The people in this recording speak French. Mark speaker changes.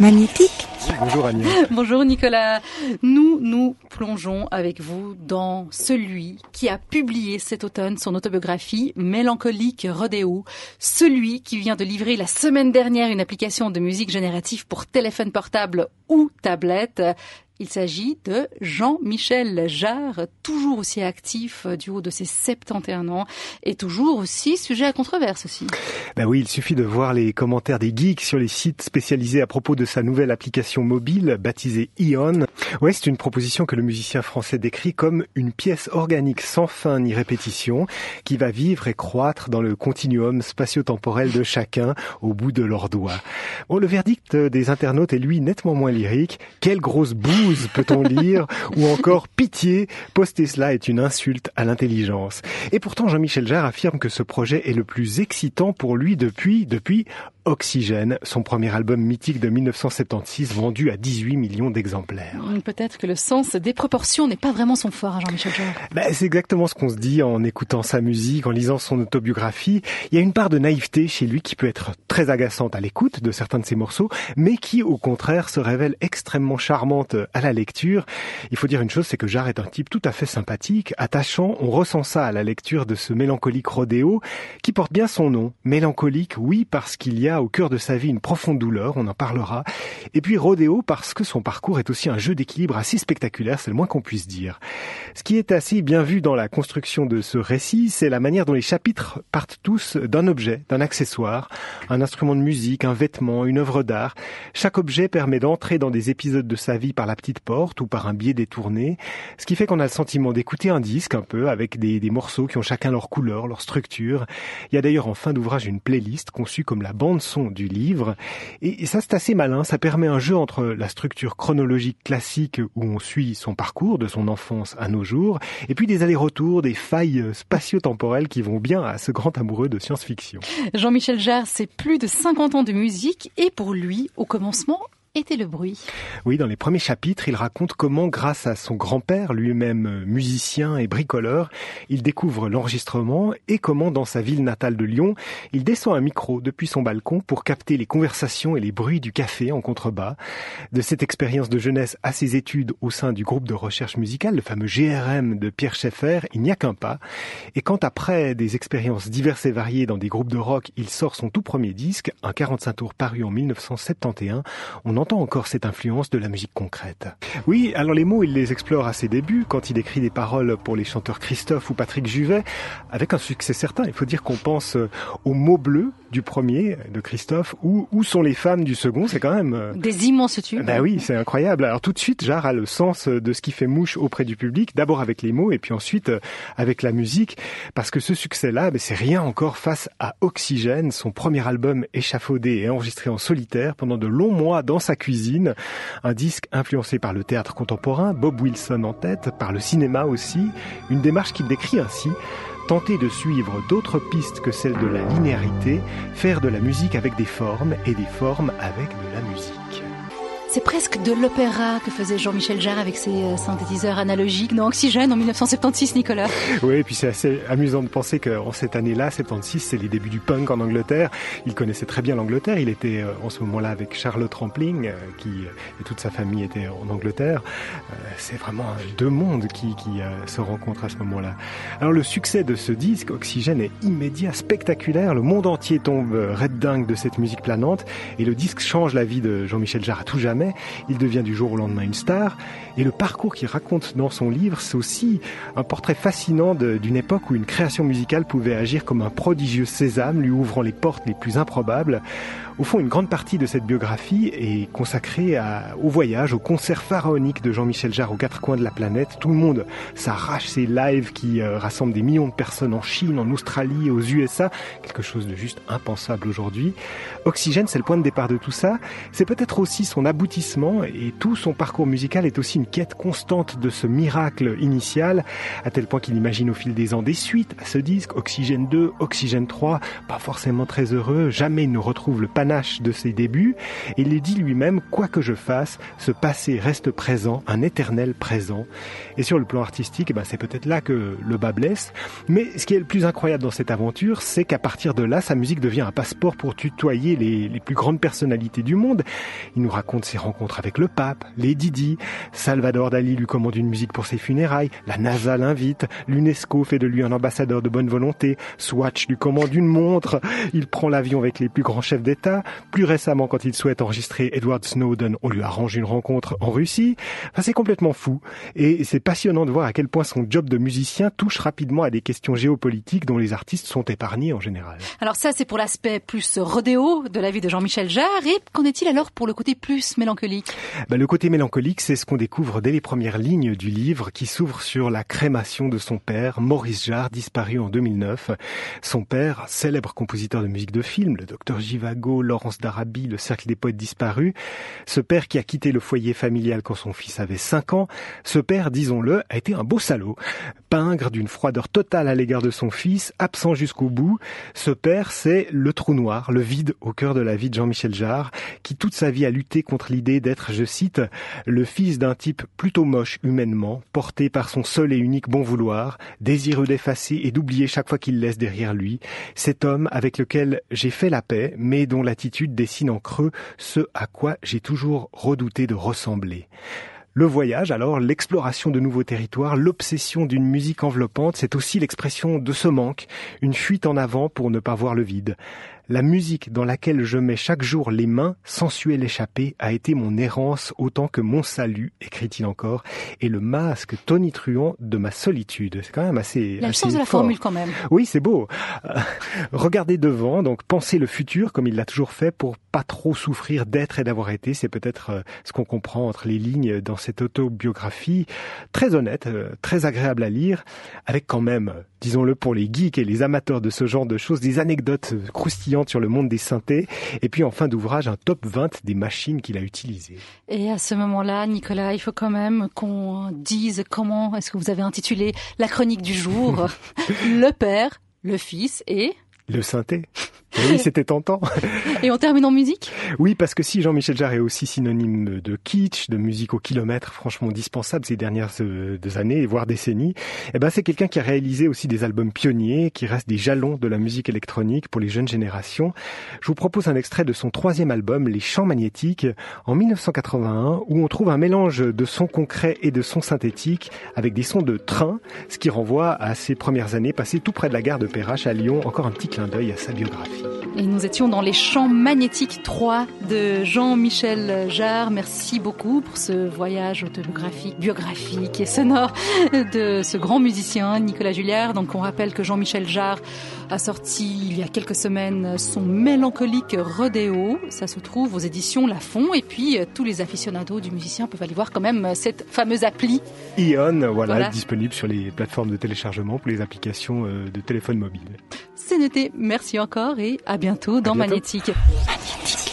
Speaker 1: Magnétique
Speaker 2: Bonjour Agnès.
Speaker 3: Bonjour Nicolas. Nous nous plongeons avec vous dans celui qui a publié cet automne son autobiographie Mélancolique Rodéo, celui qui vient de livrer la semaine dernière une application de musique générative pour téléphone portable ou tablette. Il s'agit de Jean-Michel Jarre, toujours aussi actif du haut de ses 71 ans et toujours aussi sujet à controverse aussi.
Speaker 2: Ben oui, il suffit de voir les commentaires des geeks sur les sites spécialisés à propos de sa nouvelle application mobile baptisée Ion. Ouais, c'est une proposition que le musicien français décrit comme une pièce organique sans fin ni répétition qui va vivre et croître dans le continuum spatio-temporel de chacun au bout de leurs doigts. Bon, le verdict des internautes est lui nettement moins lyrique. Quelle grosse boue peut-on lire, ou encore pitié, poster cela est une insulte à l'intelligence. Et pourtant, Jean-Michel Jarre affirme que ce projet est le plus excitant pour lui depuis, depuis Oxygène, son premier album mythique de 1976 vendu à 18 millions d'exemplaires.
Speaker 3: Hmm, peut-être que le sens des proportions n'est pas vraiment son fort à Jean-Michel Jarre.
Speaker 2: Ben, c'est exactement ce qu'on se dit en écoutant sa musique, en lisant son autobiographie. Il y a une part de naïveté chez lui qui peut être très agaçante à l'écoute de certains de ses morceaux, mais qui au contraire se révèle extrêmement charmante à la lecture. Il faut dire une chose, c'est que Jarre est un type tout à fait sympathique, attachant. On ressent ça à la lecture de ce mélancolique rodéo qui porte bien son nom. Mélancolique, oui, parce qu'il y a au cœur de sa vie une profonde douleur, on en parlera. Et puis Rodéo parce que son parcours est aussi un jeu d'équilibre assez spectaculaire, c'est le moins qu'on puisse dire. Ce qui est assez bien vu dans la construction de ce récit, c'est la manière dont les chapitres partent tous d'un objet, d'un accessoire, un instrument de musique, un vêtement, une œuvre d'art. Chaque objet permet d'entrer dans des épisodes de sa vie par la petite porte ou par un biais détourné, ce qui fait qu'on a le sentiment d'écouter un disque un peu avec des, morceaux qui ont chacun leur couleur, leur structure. Il y a d'ailleurs en fin d'ouvrage une playlist conçue comme la bande son du livre. Et ça, c'est assez malin. Ça permet un jeu entre la structure chronologique classique où on suit son parcours de son enfance à nos jours, et puis des allers-retours, des failles spatio-temporelles qui vont bien à ce grand amoureux de science-fiction.
Speaker 3: Jean-Michel Jarre, c'est plus de 50 ans de musique, et pour lui, au commencement, était le bruit?
Speaker 2: Oui, dans les premiers chapitres, il raconte comment, grâce à son grand-père, lui-même musicien et bricoleur, il découvre l'enregistrement et comment, dans sa ville natale de Lyon, il descend un micro depuis son balcon pour capter les conversations et les bruits du café en contrebas. De cette expérience de jeunesse à ses études au sein du groupe de recherche musicale, le fameux GRM de Pierre Schaeffer, il n'y a qu'un pas. Et quand après des expériences diverses et variées dans des groupes de rock, il sort son tout premier disque, un 45 tours paru en 1971, on entend encore cette influence de la musique concrète. Oui, alors les mots, il les explore à ses débuts, quand il écrit des paroles pour les chanteurs Christophe ou Patrick Juvet, avec un succès certain. Il faut dire qu'on pense aux mots bleus du premier, de Christophe, ou où sont les femmes du second, c'est quand même...
Speaker 3: Des immenses tubes.
Speaker 2: Ben oui, c'est incroyable. Alors tout de suite, Jarre a le sens de ce qui fait mouche auprès du public, d'abord avec les mots, et puis ensuite avec la musique, parce que ce succès-là, ben, c'est rien encore face à Oxygène, son premier album échafaudé et enregistré en solitaire pendant de longs mois dans sa cuisine. Un disque influencé par le théâtre contemporain, Bob Wilson en tête, par le cinéma aussi. Une démarche qu'il décrit ainsi tenter de suivre d'autres pistes que celles de la linéarité, faire de la musique avec des formes et des formes avec de la musique.
Speaker 3: C'est presque de l'opéra que faisait Jean-Michel Jarre avec ses synthétiseurs analogiques dans Oxygène en 1976, Nicolas.
Speaker 2: Oui, et puis c'est assez amusant de penser qu'en cette année-là, 76, c'est les débuts du punk en Angleterre. Il connaissait très bien l'Angleterre. Il était en ce moment-là avec Charlotte Rampling, qui et toute sa famille était en Angleterre. C'est vraiment deux mondes qui, qui se rencontrent à ce moment-là. Alors le succès de ce disque, Oxygène, est immédiat, spectaculaire. Le monde entier tombe red dingue de cette musique planante, et le disque change la vie de Jean-Michel Jarre à tout jamais il devient du jour au lendemain une star. Et le parcours qu'il raconte dans son livre, c'est aussi un portrait fascinant d'une époque où une création musicale pouvait agir comme un prodigieux sésame, lui ouvrant les portes les plus improbables. Au fond, une grande partie de cette biographie est consacrée au voyage, au concert pharaonique de Jean-Michel Jarre aux quatre coins de la planète. Tout le monde s'arrache ces lives qui euh, rassemblent des millions de personnes en Chine, en Australie, aux USA. Quelque chose de juste impensable aujourd'hui. Oxygène, c'est le point de départ de tout ça. C'est peut-être aussi son aboutissement et tout son parcours musical est aussi une quête constante de ce miracle initial, à tel point qu'il imagine au fil des ans des suites à ce disque, Oxygène 2, Oxygène 3, pas forcément très heureux, jamais il ne retrouve le panache de ses débuts, et il dit lui-même, quoi que je fasse, ce passé reste présent, un éternel présent. Et sur le plan artistique, eh ben, c'est peut-être là que le bas blesse, mais ce qui est le plus incroyable dans cette aventure, c'est qu'à partir de là, sa musique devient un passeport pour tutoyer les, les plus grandes personnalités du monde. Il nous raconte ses rencontres avec le pape, les Didi, Salvador Dali lui commande une musique pour ses funérailles, la NASA l'invite, l'UNESCO fait de lui un ambassadeur de bonne volonté, Swatch lui commande une montre, il prend l'avion avec les plus grands chefs d'État, plus récemment quand il souhaite enregistrer Edward Snowden, on lui arrange une rencontre en Russie. Enfin, c'est complètement fou et c'est passionnant de voir à quel point son job de musicien touche rapidement à des questions géopolitiques dont les artistes sont épargnés en général.
Speaker 3: Alors ça, c'est pour l'aspect plus rodéo de la vie de Jean-Michel Jarre. Et qu'en est-il alors pour le côté plus mélancolique
Speaker 2: ben, Le côté mélancolique, c'est ce qu'on découvre dès les premières lignes du livre qui s'ouvre sur la crémation de son père, Maurice Jarre, disparu en 2009. Son père, célèbre compositeur de musique de film, le docteur Givago, Laurence d'Arabie, le cercle des poètes disparus. Ce père qui a quitté le foyer familial quand son fils avait 5 ans. Ce père, disons-le, a été un beau salaud. Pingre d'une froideur totale à l'égard de son fils, absent jusqu'au bout. Ce père, c'est le trou noir, le vide au cœur de la vie de Jean-Michel Jarre, qui toute sa vie a lutté contre l'idée d'être, je cite, le fils d'un type plutôt moche humainement, porté par son seul et unique bon vouloir, désireux d'effacer et d'oublier chaque fois qu'il laisse derrière lui, cet homme avec lequel j'ai fait la paix, mais dont l'attitude dessine en creux ce à quoi j'ai toujours redouté de ressembler. Le voyage, alors, l'exploration de nouveaux territoires, l'obsession d'une musique enveloppante, c'est aussi l'expression de ce manque, une fuite en avant pour ne pas voir le vide. La musique dans laquelle je mets chaque jour les mains, sensuelle échappée, a été mon errance autant que mon salut, écrit-il encore, et le masque tonitruant de ma solitude. C'est quand même assez.
Speaker 3: La
Speaker 2: chance
Speaker 3: de
Speaker 2: la
Speaker 3: formule quand même.
Speaker 2: Oui, c'est beau. Euh, regardez devant, donc pensez le futur comme il l'a toujours fait pour pas trop souffrir d'être et d'avoir été. C'est peut-être euh, ce qu'on comprend entre les lignes dans cette autobiographie très honnête, euh, très agréable à lire, avec quand même, disons-le pour les geeks et les amateurs de ce genre de choses, des anecdotes croustillantes sur le monde des synthés. Et puis en fin d'ouvrage, un top 20 des machines qu'il a utilisées.
Speaker 3: Et à ce moment-là, Nicolas, il faut quand même qu'on dise comment est-ce que vous avez intitulé la chronique du jour. le père, le fils et...
Speaker 2: Le synthé. Oui, c'était tentant.
Speaker 3: Et on termine en musique?
Speaker 2: Oui, parce que si Jean-Michel Jarre est aussi synonyme de kitsch, de musique au kilomètre, franchement dispensable ces dernières euh, années, voire décennies, eh ben c'est quelqu'un qui a réalisé aussi des albums pionniers, qui restent des jalons de la musique électronique pour les jeunes générations. Je vous propose un extrait de son troisième album, Les Chants Magnétiques, en 1981, où on trouve un mélange de sons concrets et de sons synthétiques, avec des sons de train, ce qui renvoie à ses premières années passées tout près de la gare de Perrache à Lyon, encore un petit clin d'œil à sa biographie.
Speaker 3: Et nous étions dans les champs magnétiques 3 de Jean-Michel Jarre. Merci beaucoup pour ce voyage autobiographique, biographique et sonore de ce grand musicien Nicolas Julliard. Donc on rappelle que Jean-Michel Jarre a sorti il y a quelques semaines son mélancolique Rodéo. Ça se trouve aux éditions Lafon. Et puis tous les aficionados du musicien peuvent aller voir quand même cette fameuse appli.
Speaker 2: Ion, voilà, disponible sur les plateformes de téléchargement pour les applications euh, de téléphone mobile.
Speaker 3: C'est noté. Merci encore et à bientôt dans Magnétique. Magnétique.